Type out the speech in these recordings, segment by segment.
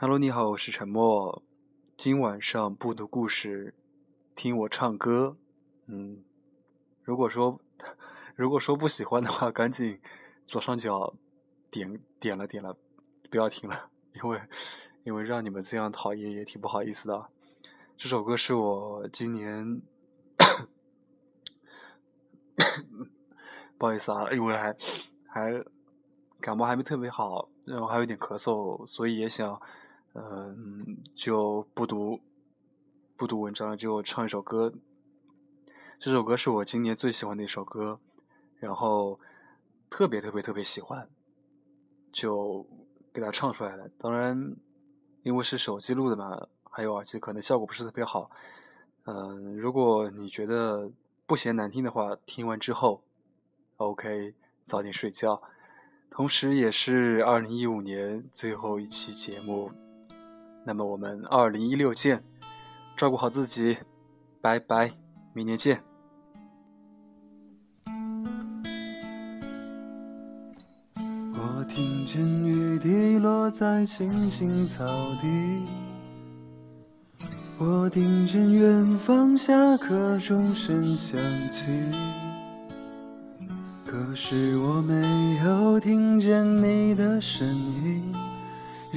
Hello，你好，我是沉默。今晚上不读故事，听我唱歌。嗯，如果说 如果说不喜欢的话，赶紧左上角点点了点了，不要听了，因为因为让你们这样讨厌也挺不好意思的。这首歌是我今年不好意思啊，因为还还感冒还没特别好，然后还有点咳嗽，所以也想。嗯，就不读不读文章了，就唱一首歌。这首歌是我今年最喜欢的一首歌，然后特别特别特别喜欢，就给它唱出来了。当然，因为是手机录的嘛，还有耳机，可能效果不是特别好。嗯，如果你觉得不嫌难听的话，听完之后，OK，早点睡觉。同时，也是二零一五年最后一期节目。那么我们二零一六见，照顾好自己，拜拜，明年见。我听见雨滴落在青青草地，我听见远方下课钟声响起，可是我没有听见你的声音。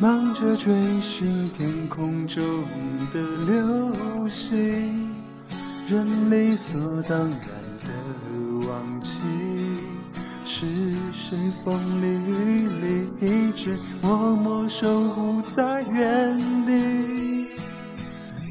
忙着追寻天空中的流星，人理所当然的忘记，是谁风里雨里一直默默守护在原地。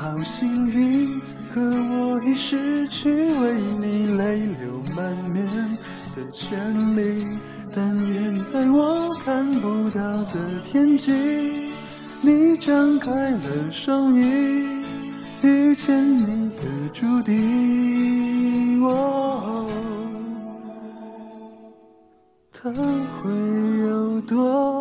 好幸运，可我已失去为你泪流满面。的权利。但愿在我看不到的天际，你张开了双翼，遇见你的注定。哦，它会有多